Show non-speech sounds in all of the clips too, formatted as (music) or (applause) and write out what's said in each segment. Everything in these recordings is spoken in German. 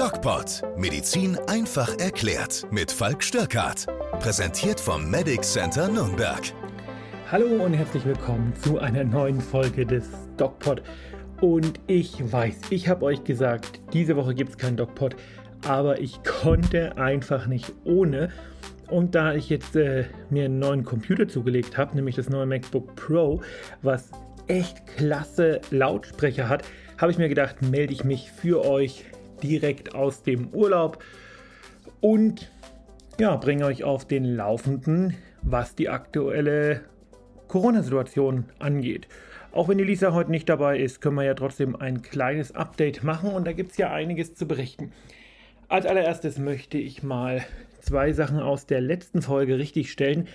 DocPod. Medizin einfach erklärt. Mit Falk Störkart. Präsentiert vom Medic Center Nürnberg. Hallo und herzlich willkommen zu einer neuen Folge des DocPod. Und ich weiß, ich habe euch gesagt, diese Woche gibt es keinen DocPod, aber ich konnte einfach nicht ohne. Und da ich jetzt äh, mir einen neuen Computer zugelegt habe, nämlich das neue MacBook Pro, was echt klasse Lautsprecher hat, habe ich mir gedacht, melde ich mich für euch direkt aus dem Urlaub und ja, bringe euch auf den Laufenden, was die aktuelle Corona-Situation angeht. Auch wenn die Lisa heute nicht dabei ist, können wir ja trotzdem ein kleines Update machen und da gibt es ja einiges zu berichten. Als allererstes möchte ich mal zwei Sachen aus der letzten Folge richtig stellen.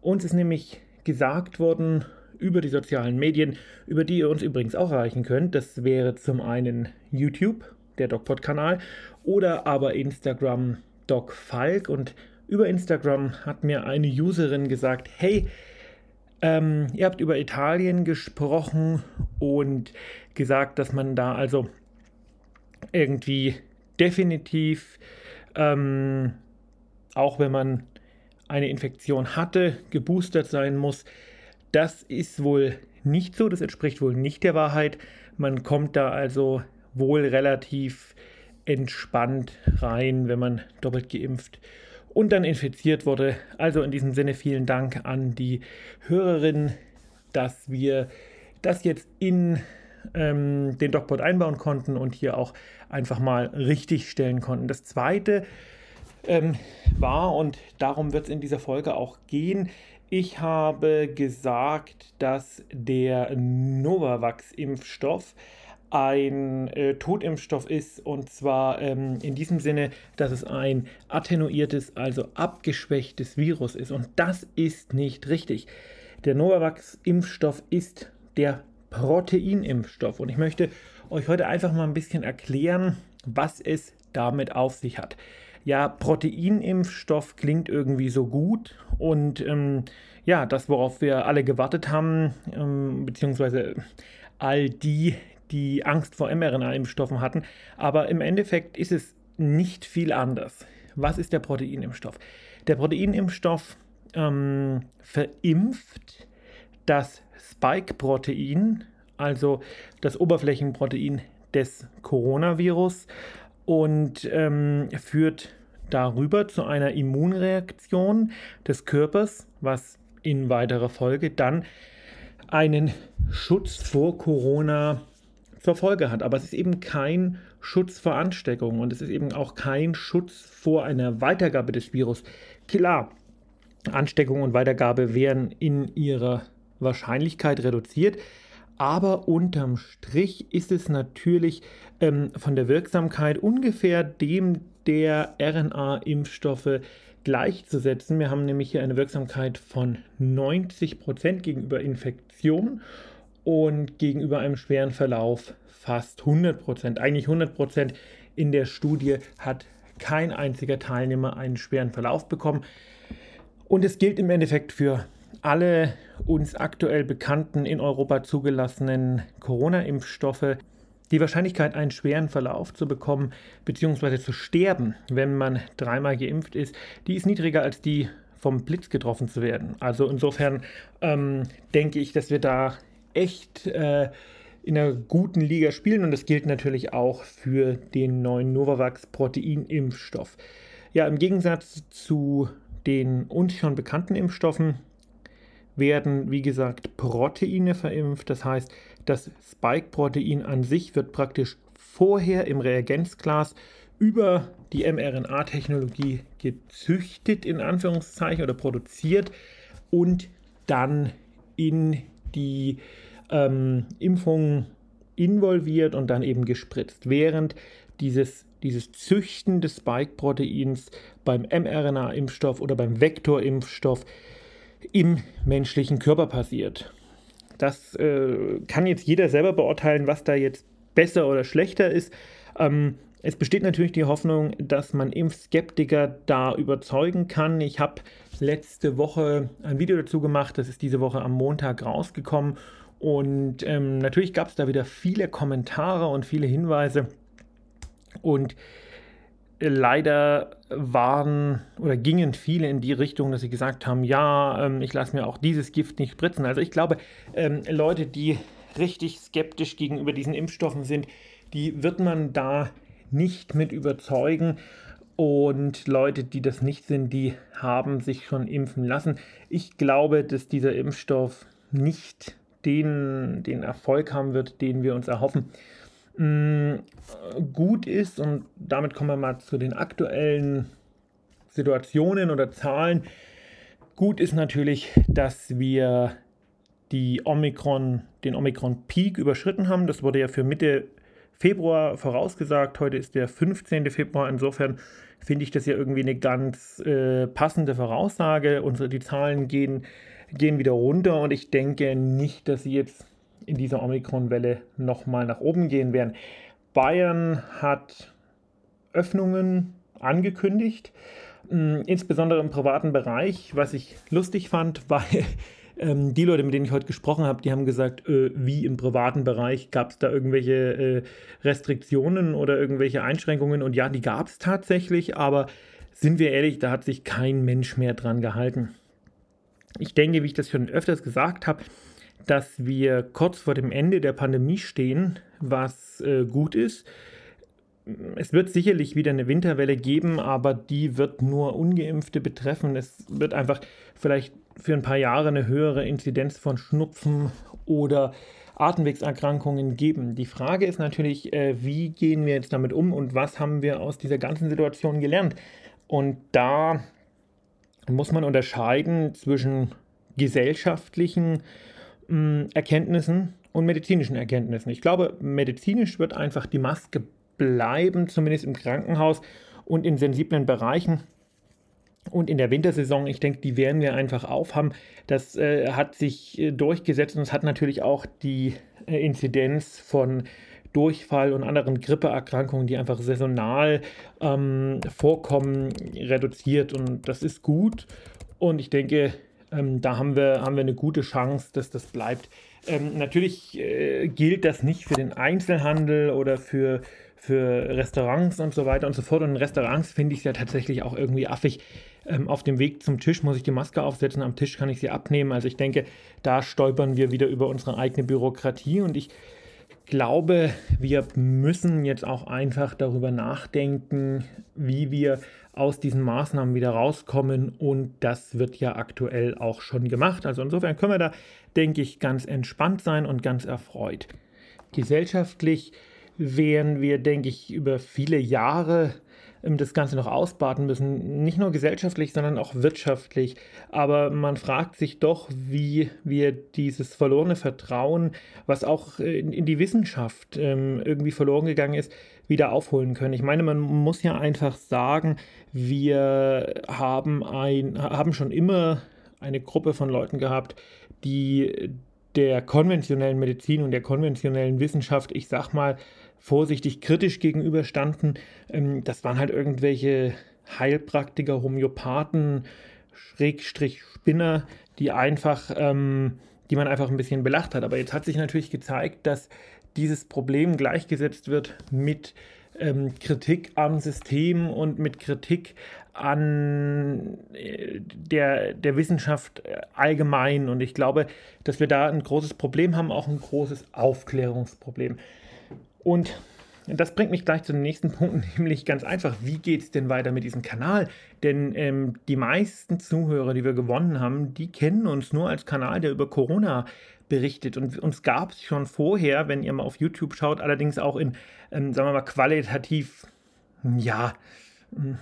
Uns ist nämlich gesagt worden über die sozialen Medien, über die ihr uns übrigens auch erreichen könnt. Das wäre zum einen YouTube, der DocPod-Kanal, oder aber Instagram DocFalk. Und über Instagram hat mir eine Userin gesagt, hey, ähm, ihr habt über Italien gesprochen und gesagt, dass man da also irgendwie definitiv, ähm, auch wenn man eine Infektion hatte, geboostert sein muss. Das ist wohl nicht so, das entspricht wohl nicht der Wahrheit. Man kommt da also wohl relativ entspannt rein, wenn man doppelt geimpft und dann infiziert wurde. Also in diesem Sinne vielen Dank an die Hörerin, dass wir das jetzt in ähm, den DocBot einbauen konnten und hier auch einfach mal richtig stellen konnten. Das zweite ähm, war, und darum wird es in dieser Folge auch gehen, ich habe gesagt, dass der Novavax-Impfstoff ein äh, Totimpfstoff ist und zwar ähm, in diesem Sinne, dass es ein attenuiertes, also abgeschwächtes Virus ist und das ist nicht richtig. Der Novavax-Impfstoff ist der Proteinimpfstoff und ich möchte euch heute einfach mal ein bisschen erklären, was es damit auf sich hat. Ja, Proteinimpfstoff klingt irgendwie so gut und ähm, ja, das, worauf wir alle gewartet haben, ähm, beziehungsweise all die, die Angst vor mRNA-Impfstoffen hatten. Aber im Endeffekt ist es nicht viel anders. Was ist der Proteinimpfstoff? Der Proteinimpfstoff ähm, verimpft das Spike-Protein, also das Oberflächenprotein des Coronavirus, und ähm, führt darüber zu einer Immunreaktion des Körpers, was in weiterer Folge dann einen Schutz vor Corona zur Folge hat. Aber es ist eben kein Schutz vor Ansteckung und es ist eben auch kein Schutz vor einer Weitergabe des Virus. Klar, Ansteckung und Weitergabe werden in ihrer Wahrscheinlichkeit reduziert, aber unterm Strich ist es natürlich ähm, von der Wirksamkeit ungefähr dem der RNA-Impfstoffe gleichzusetzen. Wir haben nämlich hier eine Wirksamkeit von 90% gegenüber Infektion und gegenüber einem schweren Verlauf fast 100% Eigentlich 100% In der Studie hat kein einziger Teilnehmer einen schweren Verlauf bekommen. Und es gilt im Endeffekt für alle uns aktuell bekannten in Europa zugelassenen Corona-Impfstoffe. Die Wahrscheinlichkeit, einen schweren Verlauf zu bekommen bzw. zu sterben, wenn man dreimal geimpft ist, die ist niedriger als die vom Blitz getroffen zu werden. Also insofern ähm, denke ich, dass wir da echt äh, in einer guten Liga spielen und das gilt natürlich auch für den neuen Novavax Proteinimpfstoff. Ja, im Gegensatz zu den uns schon bekannten Impfstoffen werden, wie gesagt, Proteine verimpft. Das heißt, das Spike-Protein an sich wird praktisch vorher im Reagenzglas über die mRNA-Technologie gezüchtet, in Anführungszeichen, oder produziert und dann in die ähm, Impfung involviert und dann eben gespritzt. Während dieses, dieses Züchten des Spike-Proteins beim mRNA-Impfstoff oder beim Vektorimpfstoff im menschlichen Körper passiert. Das äh, kann jetzt jeder selber beurteilen, was da jetzt besser oder schlechter ist. Ähm, es besteht natürlich die Hoffnung, dass man Impfskeptiker da überzeugen kann. Ich habe letzte Woche ein Video dazu gemacht, das ist diese Woche am Montag rausgekommen. Und ähm, natürlich gab es da wieder viele Kommentare und viele Hinweise. Und leider waren oder gingen viele in die Richtung, dass sie gesagt haben, ja, ähm, ich lasse mir auch dieses Gift nicht spritzen. Also ich glaube, ähm, Leute, die richtig skeptisch gegenüber diesen Impfstoffen sind, die wird man da nicht mit überzeugen. Und Leute, die das nicht sind, die haben sich schon impfen lassen. Ich glaube, dass dieser Impfstoff nicht den, den Erfolg haben wird, den wir uns erhoffen. Mm, gut ist, und damit kommen wir mal zu den aktuellen Situationen oder Zahlen. Gut ist natürlich, dass wir die Omikron, den Omikron-Peak überschritten haben. Das wurde ja für Mitte Februar vorausgesagt. Heute ist der 15. Februar. Insofern finde ich das ja irgendwie eine ganz äh, passende Voraussage. Unsere, die Zahlen gehen, gehen wieder runter und ich denke nicht, dass sie jetzt in dieser Omikron-Welle nochmal nach oben gehen werden. Bayern hat Öffnungen angekündigt, hm, insbesondere im privaten Bereich, was ich lustig fand, (laughs) weil ähm, die Leute, mit denen ich heute gesprochen habe, die haben gesagt, äh, wie im privaten Bereich gab es da irgendwelche äh, Restriktionen oder irgendwelche Einschränkungen und ja, die gab es tatsächlich, aber sind wir ehrlich, da hat sich kein Mensch mehr dran gehalten. Ich denke, wie ich das schon öfters gesagt habe, dass wir kurz vor dem Ende der Pandemie stehen, was äh, gut ist. Es wird sicherlich wieder eine Winterwelle geben, aber die wird nur ungeimpfte betreffen. Es wird einfach vielleicht für ein paar Jahre eine höhere Inzidenz von Schnupfen oder Atemwegserkrankungen geben. Die Frage ist natürlich, äh, wie gehen wir jetzt damit um und was haben wir aus dieser ganzen Situation gelernt? Und da muss man unterscheiden zwischen gesellschaftlichen mh, Erkenntnissen und medizinischen Erkenntnissen. Ich glaube, medizinisch wird einfach die Maske bleiben, zumindest im Krankenhaus und in sensiblen Bereichen. Und in der Wintersaison, ich denke, die werden wir einfach aufhaben. Das äh, hat sich äh, durchgesetzt und es hat natürlich auch die äh, Inzidenz von Durchfall und anderen Grippeerkrankungen, die einfach saisonal ähm, vorkommen, reduziert. Und das ist gut. Und ich denke, ähm, da haben wir, haben wir eine gute Chance, dass das bleibt. Ähm, natürlich äh, gilt das nicht für den Einzelhandel oder für, für Restaurants und so weiter und so fort. Und in Restaurants finde ich es ja tatsächlich auch irgendwie affig. Ähm, auf dem Weg zum Tisch muss ich die Maske aufsetzen, am Tisch kann ich sie abnehmen. Also ich denke, da stolpern wir wieder über unsere eigene Bürokratie und ich glaube, wir müssen jetzt auch einfach darüber nachdenken, wie wir aus diesen Maßnahmen wieder rauskommen und das wird ja aktuell auch schon gemacht. Also insofern können wir da, denke ich, ganz entspannt sein und ganz erfreut. Gesellschaftlich werden wir, denke ich, über viele Jahre das Ganze noch ausbaden müssen. Nicht nur gesellschaftlich, sondern auch wirtschaftlich. Aber man fragt sich doch, wie wir dieses verlorene Vertrauen, was auch in, die Wissenschaft ähm, irgendwie verloren gegangen ist, wieder aufholen können. Ich meine, man muss ja einfach sagen, wir haben, ein, haben schon immer eine Gruppe von Leuten gehabt, die der konventionellen Medizin und der konventionellen Wissenschaft, ich sag mal, vorsichtig kritisch gegenüberstanden. Ähm, das waren halt irgendwelche Heilpraktiker, Homöopathen, Schrägstrich Spinner, die einfach, ähm, die man einfach ein bisschen belacht hat. Aber jetzt hat sich natürlich gezeigt, dass dieses Problem gleichgesetzt wird mit ähm, Kritik am System und mit Kritik an äh, der, der Wissenschaft allgemein. Und ich glaube, dass wir da ein großes Problem haben, auch ein großes Aufklärungsproblem. Und das bringt mich gleich zu dem nächsten (laughs) Punkt, nämlich ganz einfach, wie geht es denn weiter mit diesem Kanal? Denn ähm, die meisten Zuhörer, die wir gewonnen haben, die kennen uns nur als Kanal, der über Corona berichtet. Und uns gab es schon vorher, wenn ihr mal auf YouTube schaut, allerdings auch in, ähm, sagen wir mal, qualitativ, ja,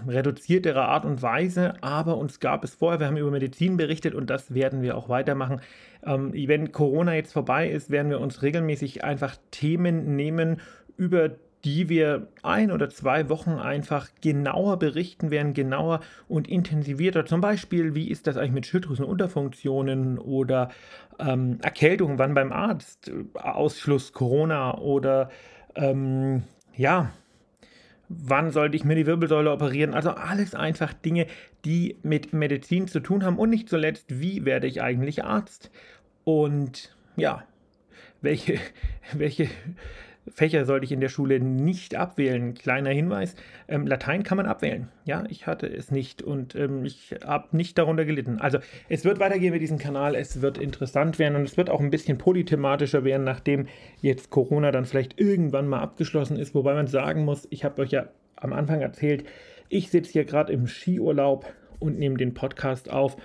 reduzierterer Art und Weise, aber uns gab es vorher, wir haben über Medizin berichtet und das werden wir auch weitermachen. Ähm, wenn Corona jetzt vorbei ist, werden wir uns regelmäßig einfach Themen nehmen, über die wir ein oder zwei Wochen einfach genauer berichten werden, genauer und intensivierter. Zum Beispiel, wie ist das eigentlich mit Schilddrüsenunterfunktionen oder ähm, Erkältungen, wann beim Arzt, Ausschluss Corona oder ähm, ja, wann sollte ich mir die Wirbelsäule operieren. Also alles einfach Dinge, die mit Medizin zu tun haben und nicht zuletzt, wie werde ich eigentlich Arzt? Und ja, welche, (laughs) welche Fächer sollte ich in der Schule nicht abwählen. Kleiner Hinweis, ähm, Latein kann man abwählen. Ja, ich hatte es nicht und ähm, ich habe nicht darunter gelitten. Also es wird weitergehen mit diesem Kanal, es wird interessant werden und es wird auch ein bisschen polythematischer werden, nachdem jetzt Corona dann vielleicht irgendwann mal abgeschlossen ist. Wobei man sagen muss, ich habe euch ja am Anfang erzählt, ich sitze hier gerade im Skiurlaub und nehme den Podcast auf.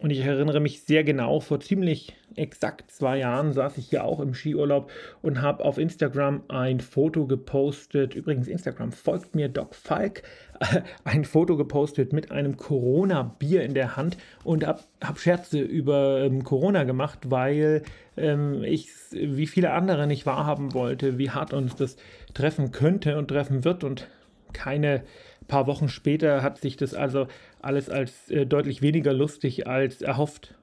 Und ich erinnere mich sehr genau, vor ziemlich exakt zwei Jahren saß ich hier auch im Skiurlaub und habe auf Instagram ein Foto gepostet. Übrigens, Instagram folgt mir Doc Falk. (laughs) Ein Foto gepostet mit einem Corona-Bier in der Hand und habe hab Scherze über ähm, Corona gemacht, weil ähm, ich wie viele andere nicht wahrhaben wollte, wie hart uns das treffen könnte und treffen wird. Und keine paar Wochen später hat sich das also alles als äh, deutlich weniger lustig als erhofft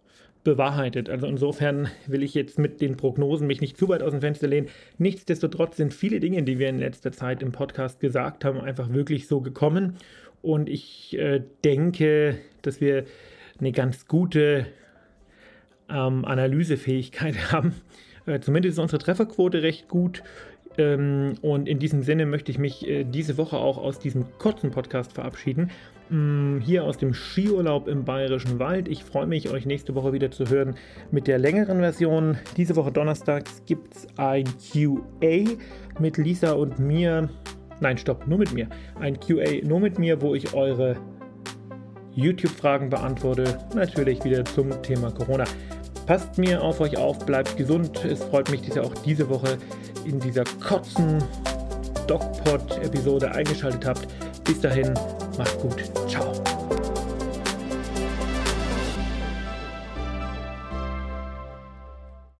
bewahrheitet. Also insofern will ich jetzt mit den Prognosen mich nicht zu weit aus dem Fenster lehnen. Nichtsdestotrotz sind viele Dinge, die wir in letzter Zeit im Podcast gesagt haben, einfach wirklich so gekommen. Und ich äh, denke, dass wir eine ganz gute ähm, Analysefähigkeit (laughs) haben. Äh, zumindest ist unsere Trefferquote recht gut. Ähm, und in diesem Sinne möchte ich mich äh, diese Woche auch aus diesem kurzen Podcast verabschieden. Mm, hier aus dem Skiurlaub im Bayerischen Wald. Ich freue mich, euch nächste Woche wieder zu hören mit der längeren Version. Diese Woche donnerstags gibt es ein QA mit Lisa und mir. Nein, stopp, nur mit mir. Ein QA nur mit mir, wo ich eure YouTube-Fragen beantworte. Natürlich wieder zum Thema Corona. Passt mir auf euch auf, bleibt gesund. Es freut mich, dass ihr auch diese Woche in dieser kurzen DocPod-Episode eingeschaltet habt. Bis dahin, macht's gut. Ciao.